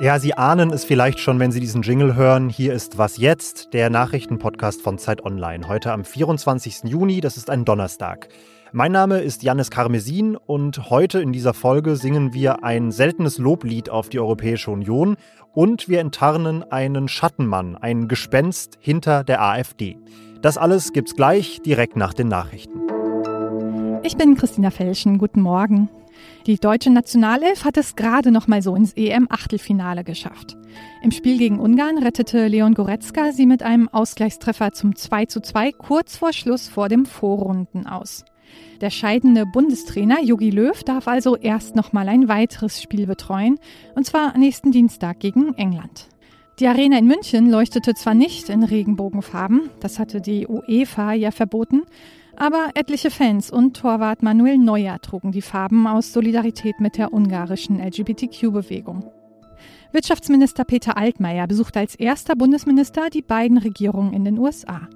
Ja, Sie ahnen es vielleicht schon, wenn Sie diesen Jingle hören. Hier ist Was jetzt, der Nachrichtenpodcast von Zeit Online. Heute am 24. Juni, das ist ein Donnerstag. Mein Name ist Janis Karmesin und heute in dieser Folge singen wir ein seltenes Loblied auf die Europäische Union und wir enttarnen einen Schattenmann, ein Gespenst hinter der AfD. Das alles gibt's gleich direkt nach den Nachrichten. Ich bin Christina Felschen. Guten Morgen. Die deutsche Nationalelf hat es gerade noch mal so ins EM-Achtelfinale geschafft. Im Spiel gegen Ungarn rettete Leon Goretzka sie mit einem Ausgleichstreffer zum 2:2 kurz vor Schluss vor dem Vorrunden aus. Der scheidende Bundestrainer Jogi Löw darf also erst noch mal ein weiteres Spiel betreuen, und zwar nächsten Dienstag gegen England. Die Arena in München leuchtete zwar nicht in Regenbogenfarben, das hatte die UEFA ja verboten, aber etliche Fans und Torwart Manuel Neuer trugen die Farben aus Solidarität mit der ungarischen LGBTQ-Bewegung. Wirtschaftsminister Peter Altmaier besucht als erster Bundesminister die beiden Regierungen in den USA.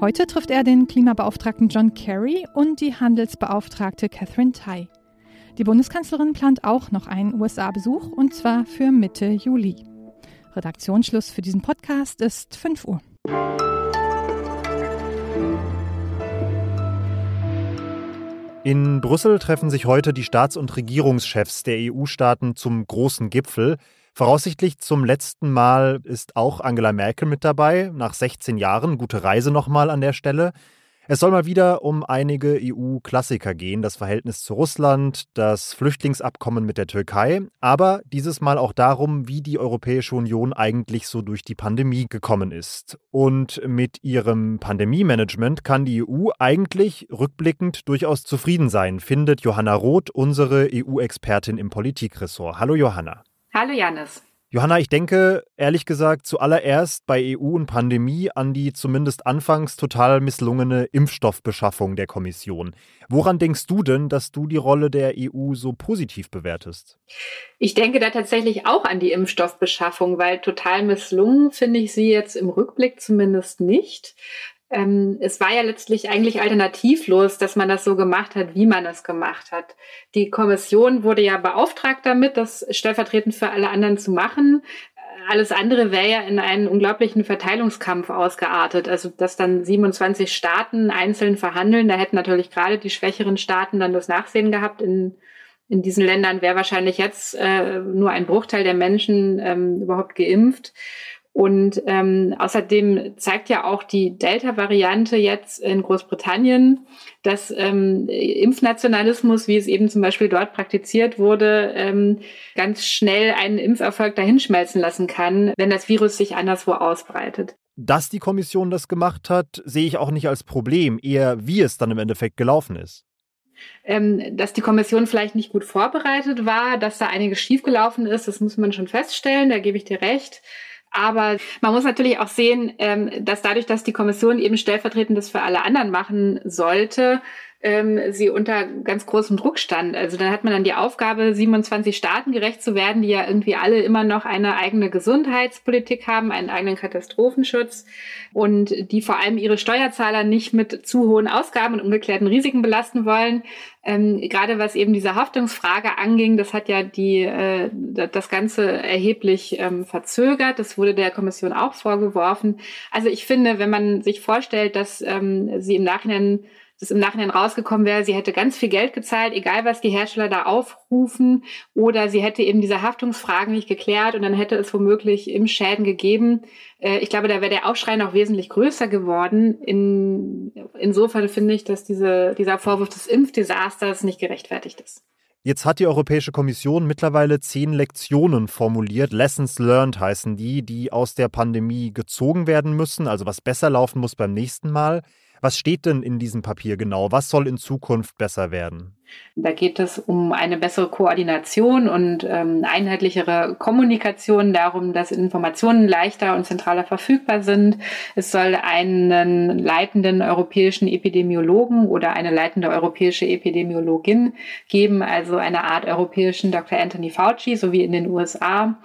Heute trifft er den Klimabeauftragten John Kerry und die Handelsbeauftragte Catherine Tai. Die Bundeskanzlerin plant auch noch einen USA-Besuch und zwar für Mitte Juli. Redaktionsschluss für diesen Podcast ist 5 Uhr. In Brüssel treffen sich heute die Staats- und Regierungschefs der EU-Staaten zum großen Gipfel. Voraussichtlich zum letzten Mal ist auch Angela Merkel mit dabei, nach 16 Jahren. Gute Reise nochmal an der Stelle. Es soll mal wieder um einige EU-Klassiker gehen, das Verhältnis zu Russland, das Flüchtlingsabkommen mit der Türkei, aber dieses Mal auch darum, wie die Europäische Union eigentlich so durch die Pandemie gekommen ist. Und mit ihrem Pandemie-Management kann die EU eigentlich rückblickend durchaus zufrieden sein, findet Johanna Roth, unsere EU-Expertin im Politikressort. Hallo Johanna. Hallo Janis. Johanna, ich denke ehrlich gesagt zuallererst bei EU und Pandemie an die zumindest anfangs total misslungene Impfstoffbeschaffung der Kommission. Woran denkst du denn, dass du die Rolle der EU so positiv bewertest? Ich denke da tatsächlich auch an die Impfstoffbeschaffung, weil total misslungen finde ich sie jetzt im Rückblick zumindest nicht ähm, es war ja letztlich eigentlich alternativlos, dass man das so gemacht hat, wie man es gemacht hat. Die Kommission wurde ja beauftragt damit, das stellvertretend für alle anderen zu machen. Alles andere wäre ja in einen unglaublichen Verteilungskampf ausgeartet. Also, dass dann 27 Staaten einzeln verhandeln, da hätten natürlich gerade die schwächeren Staaten dann das Nachsehen gehabt. In, in diesen Ländern wäre wahrscheinlich jetzt äh, nur ein Bruchteil der Menschen ähm, überhaupt geimpft. Und ähm, außerdem zeigt ja auch die Delta-Variante jetzt in Großbritannien, dass ähm, Impfnationalismus, wie es eben zum Beispiel dort praktiziert wurde, ähm, ganz schnell einen Impferfolg dahinschmelzen lassen kann, wenn das Virus sich anderswo ausbreitet. Dass die Kommission das gemacht hat, sehe ich auch nicht als Problem, eher wie es dann im Endeffekt gelaufen ist. Ähm, dass die Kommission vielleicht nicht gut vorbereitet war, dass da einiges schiefgelaufen ist, das muss man schon feststellen, da gebe ich dir recht. Aber man muss natürlich auch sehen, ähm, dass dadurch, dass die Kommission eben stellvertretendes für alle anderen machen sollte, ähm, sie unter ganz großem Druck stand. Also dann hat man dann die Aufgabe, 27 Staaten gerecht zu werden, die ja irgendwie alle immer noch eine eigene Gesundheitspolitik haben, einen eigenen Katastrophenschutz und die vor allem ihre Steuerzahler nicht mit zu hohen Ausgaben und ungeklärten Risiken belasten wollen. Ähm, gerade was eben diese Haftungsfrage anging, das hat ja die, äh, das Ganze erheblich ähm, verzögert. Das wurde der Kommission auch vorgeworfen. Also ich finde, wenn man sich vorstellt, dass ähm, sie im Nachhinein das im Nachhinein rausgekommen wäre, sie hätte ganz viel Geld gezahlt, egal was die Hersteller da aufrufen, oder sie hätte eben diese Haftungsfragen nicht geklärt und dann hätte es womöglich im Schäden gegeben. Äh, ich glaube, da wäre der Aufschrei noch wesentlich größer geworden. In, insofern finde ich, dass diese, dieser Vorwurf des Impfdesasters nicht gerechtfertigt ist. Jetzt hat die Europäische Kommission mittlerweile zehn Lektionen formuliert. Lessons learned heißen die, die aus der Pandemie gezogen werden müssen, also was besser laufen muss beim nächsten Mal. Was steht denn in diesem Papier genau? Was soll in Zukunft besser werden? Da geht es um eine bessere Koordination und ähm, einheitlichere Kommunikation, darum, dass Informationen leichter und zentraler verfügbar sind. Es soll einen leitenden europäischen Epidemiologen oder eine leitende europäische Epidemiologin geben, also eine Art europäischen Dr. Anthony Fauci, so wie in den USA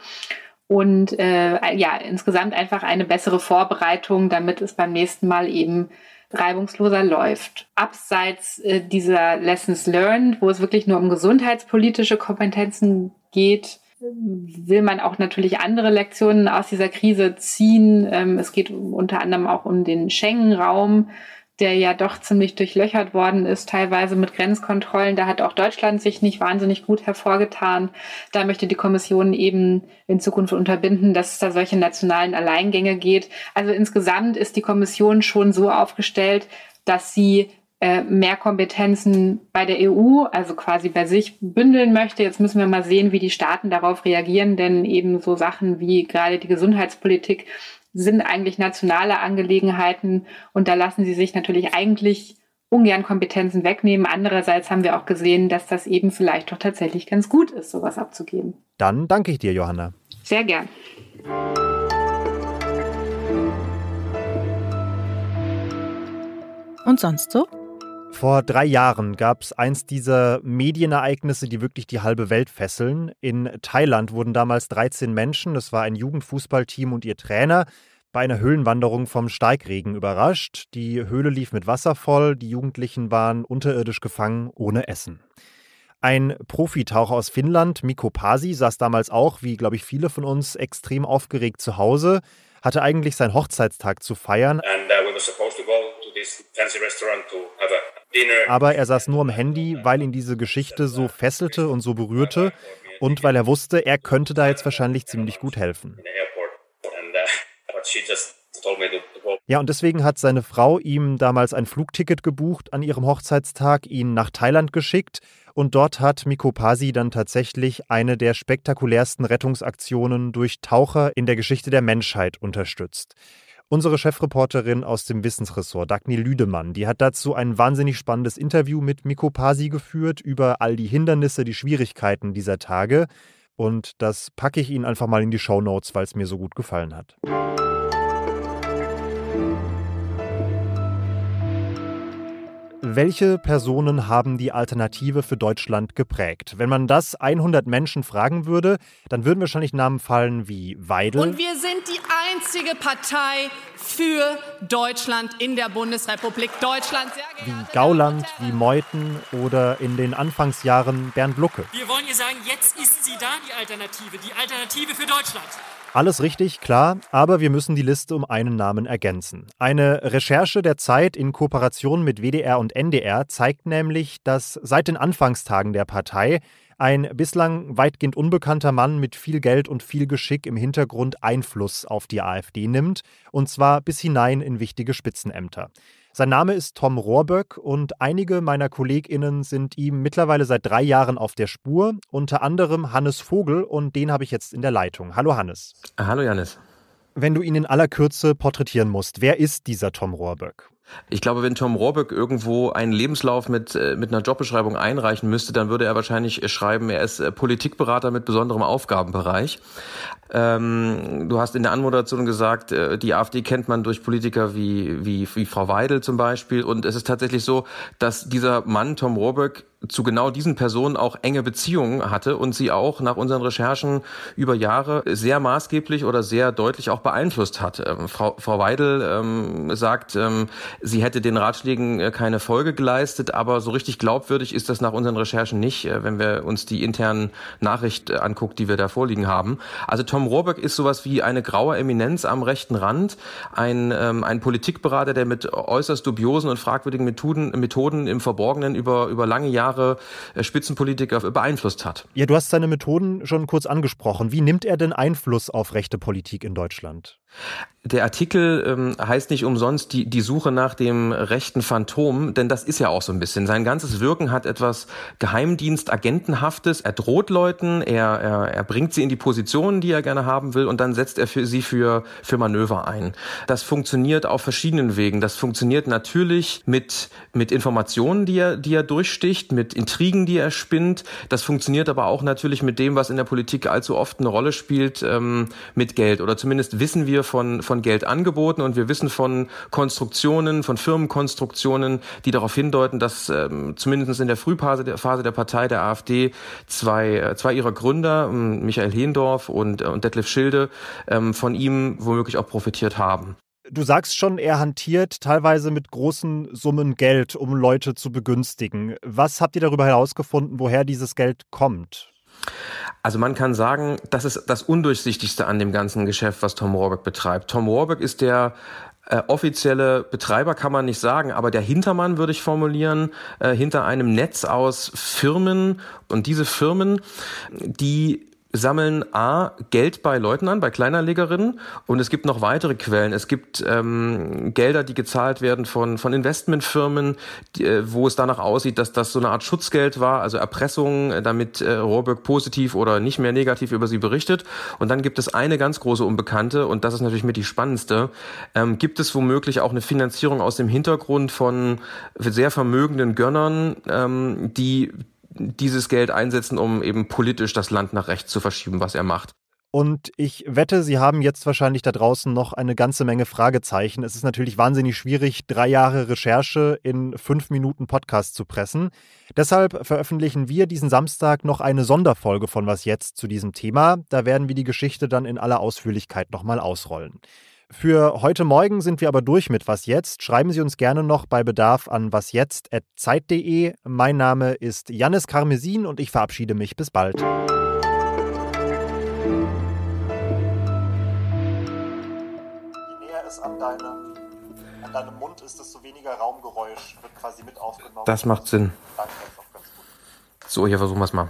und äh, ja, insgesamt einfach eine bessere Vorbereitung, damit es beim nächsten Mal eben reibungsloser läuft. Abseits äh, dieser Lessons Learned, wo es wirklich nur um gesundheitspolitische Kompetenzen geht, will man auch natürlich andere Lektionen aus dieser Krise ziehen. Ähm, es geht unter anderem auch um den Schengen-Raum, der ja doch ziemlich durchlöchert worden ist, teilweise mit Grenzkontrollen. Da hat auch Deutschland sich nicht wahnsinnig gut hervorgetan. Da möchte die Kommission eben in Zukunft unterbinden, dass es da solche nationalen Alleingänge geht. Also insgesamt ist die Kommission schon so aufgestellt, dass sie äh, mehr Kompetenzen bei der EU, also quasi bei sich bündeln möchte. Jetzt müssen wir mal sehen, wie die Staaten darauf reagieren, denn eben so Sachen wie gerade die Gesundheitspolitik sind eigentlich nationale Angelegenheiten und da lassen sie sich natürlich eigentlich ungern Kompetenzen wegnehmen. Andererseits haben wir auch gesehen, dass das eben vielleicht doch tatsächlich ganz gut ist, sowas abzugeben. Dann danke ich dir, Johanna. Sehr gern. Und sonst so? Vor drei Jahren gab es eins dieser Medienereignisse, die wirklich die halbe Welt fesseln. In Thailand wurden damals 13 Menschen, das war ein Jugendfußballteam und ihr Trainer, bei einer Höhlenwanderung vom Steigregen überrascht. Die Höhle lief mit Wasser voll, die Jugendlichen waren unterirdisch gefangen, ohne Essen. Ein Profitaucher aus Finnland, Mikko Pasi, saß damals auch, wie glaube ich viele von uns, extrem aufgeregt zu Hause, hatte eigentlich seinen Hochzeitstag zu feiern. And, uh, aber er saß nur am Handy, weil ihn diese Geschichte so fesselte und so berührte und weil er wusste, er könnte da jetzt wahrscheinlich ziemlich gut helfen. Ja, und deswegen hat seine Frau ihm damals ein Flugticket gebucht an ihrem Hochzeitstag, ihn nach Thailand geschickt und dort hat Mikko Pasi dann tatsächlich eine der spektakulärsten Rettungsaktionen durch Taucher in der Geschichte der Menschheit unterstützt. Unsere Chefreporterin aus dem Wissensressort, Dagny Lüdemann, die hat dazu ein wahnsinnig spannendes Interview mit Miko Pasi geführt über all die Hindernisse, die Schwierigkeiten dieser Tage. Und das packe ich Ihnen einfach mal in die Show Notes, weil es mir so gut gefallen hat. Welche Personen haben die Alternative für Deutschland geprägt? Wenn man das 100 Menschen fragen würde, dann würden wahrscheinlich Namen fallen wie Weidel. Und wir sind die einzige Partei für Deutschland in der Bundesrepublik Deutschland. wie Gauland, wie Meuthen oder in den Anfangsjahren Bernd Lucke. Wir wollen ihr sagen, jetzt ist sie da, die Alternative, die Alternative für Deutschland. Alles richtig, klar, aber wir müssen die Liste um einen Namen ergänzen. Eine Recherche der Zeit in Kooperation mit WDR und NDR zeigt nämlich, dass seit den Anfangstagen der Partei ein bislang weitgehend unbekannter Mann mit viel Geld und viel Geschick im Hintergrund Einfluss auf die AfD nimmt, und zwar bis hinein in wichtige Spitzenämter. Sein Name ist Tom Rohrböck und einige meiner KollegInnen sind ihm mittlerweile seit drei Jahren auf der Spur, unter anderem Hannes Vogel und den habe ich jetzt in der Leitung. Hallo Hannes. Hallo Janis. Wenn du ihn in aller Kürze porträtieren musst, wer ist dieser Tom Rohrböck? Ich glaube, wenn Tom Rohrbeck irgendwo einen Lebenslauf mit, äh, mit einer Jobbeschreibung einreichen müsste, dann würde er wahrscheinlich schreiben, er ist äh, Politikberater mit besonderem Aufgabenbereich. Ähm, du hast in der Anmoderation gesagt, äh, die AfD kennt man durch Politiker wie, wie, wie Frau Weidel zum Beispiel. Und es ist tatsächlich so, dass dieser Mann, Tom Rohrbeck, zu genau diesen Personen auch enge Beziehungen hatte und sie auch nach unseren Recherchen über Jahre sehr maßgeblich oder sehr deutlich auch beeinflusst hat. Ähm, Frau, Frau Weidel ähm, sagt, ähm, sie hätte den Ratschlägen äh, keine Folge geleistet, aber so richtig glaubwürdig ist das nach unseren Recherchen nicht, äh, wenn wir uns die internen Nachricht äh, anguckt, die wir da vorliegen haben. Also Tom Rohrbeck ist sowas wie eine graue Eminenz am rechten Rand, ein, ähm, ein Politikberater, der mit äußerst dubiosen und fragwürdigen Methoden, Methoden im Verborgenen über, über lange Jahre Jahre äh, Spitzenpolitiker beeinflusst hat. Ja, du hast seine Methoden schon kurz angesprochen. Wie nimmt er denn Einfluss auf rechte Politik in Deutschland? Der Artikel ähm, heißt nicht umsonst die, die Suche nach dem rechten Phantom, denn das ist ja auch so ein bisschen. Sein ganzes Wirken hat etwas Geheimdienst-Agentenhaftes. Er droht Leuten, er, er, er bringt sie in die Positionen, die er gerne haben will, und dann setzt er für sie für, für Manöver ein. Das funktioniert auf verschiedenen Wegen. Das funktioniert natürlich mit, mit Informationen, die er, die er durchsticht, mit Intrigen, die er spinnt. Das funktioniert aber auch natürlich mit dem, was in der Politik allzu oft eine Rolle spielt, ähm, mit Geld. Oder zumindest wissen wir von, von Geld angeboten und wir wissen von Konstruktionen, von Firmenkonstruktionen, die darauf hindeuten, dass ähm, zumindest in der Frühphase der, Phase der Partei, der AfD, zwei, äh, zwei ihrer Gründer, ähm, Michael Hendorf und, äh, und Detlef Schilde, ähm, von ihm womöglich auch profitiert haben. Du sagst schon, er hantiert teilweise mit großen Summen Geld, um Leute zu begünstigen. Was habt ihr darüber herausgefunden, woher dieses Geld kommt? Also man kann sagen, das ist das Undurchsichtigste an dem ganzen Geschäft, was Tom Warburg betreibt. Tom Warburg ist der äh, offizielle Betreiber kann man nicht sagen, aber der Hintermann würde ich formulieren, äh, hinter einem Netz aus Firmen und diese Firmen, die sammeln A, Geld bei Leuten an, bei Kleinanlegerinnen und es gibt noch weitere Quellen. Es gibt ähm, Gelder, die gezahlt werden von, von Investmentfirmen, die, äh, wo es danach aussieht, dass das so eine Art Schutzgeld war, also Erpressung, äh, damit äh, Rohrbeck positiv oder nicht mehr negativ über sie berichtet. Und dann gibt es eine ganz große Unbekannte und das ist natürlich mit die spannendste. Ähm, gibt es womöglich auch eine Finanzierung aus dem Hintergrund von sehr vermögenden Gönnern, ähm, die dieses Geld einsetzen, um eben politisch das Land nach rechts zu verschieben, was er macht. Und ich wette, Sie haben jetzt wahrscheinlich da draußen noch eine ganze Menge Fragezeichen. Es ist natürlich wahnsinnig schwierig, drei Jahre Recherche in fünf Minuten Podcast zu pressen. Deshalb veröffentlichen wir diesen Samstag noch eine Sonderfolge von Was jetzt zu diesem Thema. Da werden wir die Geschichte dann in aller Ausführlichkeit nochmal ausrollen. Für heute Morgen sind wir aber durch mit Was jetzt. Schreiben Sie uns gerne noch bei Bedarf an wasjetzt.zeit.de. Mein Name ist Jannis Karmesin und ich verabschiede mich. Bis bald. Je näher es an, deine, an deinem Mund ist, desto weniger Raumgeräusch wird quasi mit aufgenommen. Das macht Sinn. Danke, das ist auch ganz gut. So, hier versuchen wir es mal.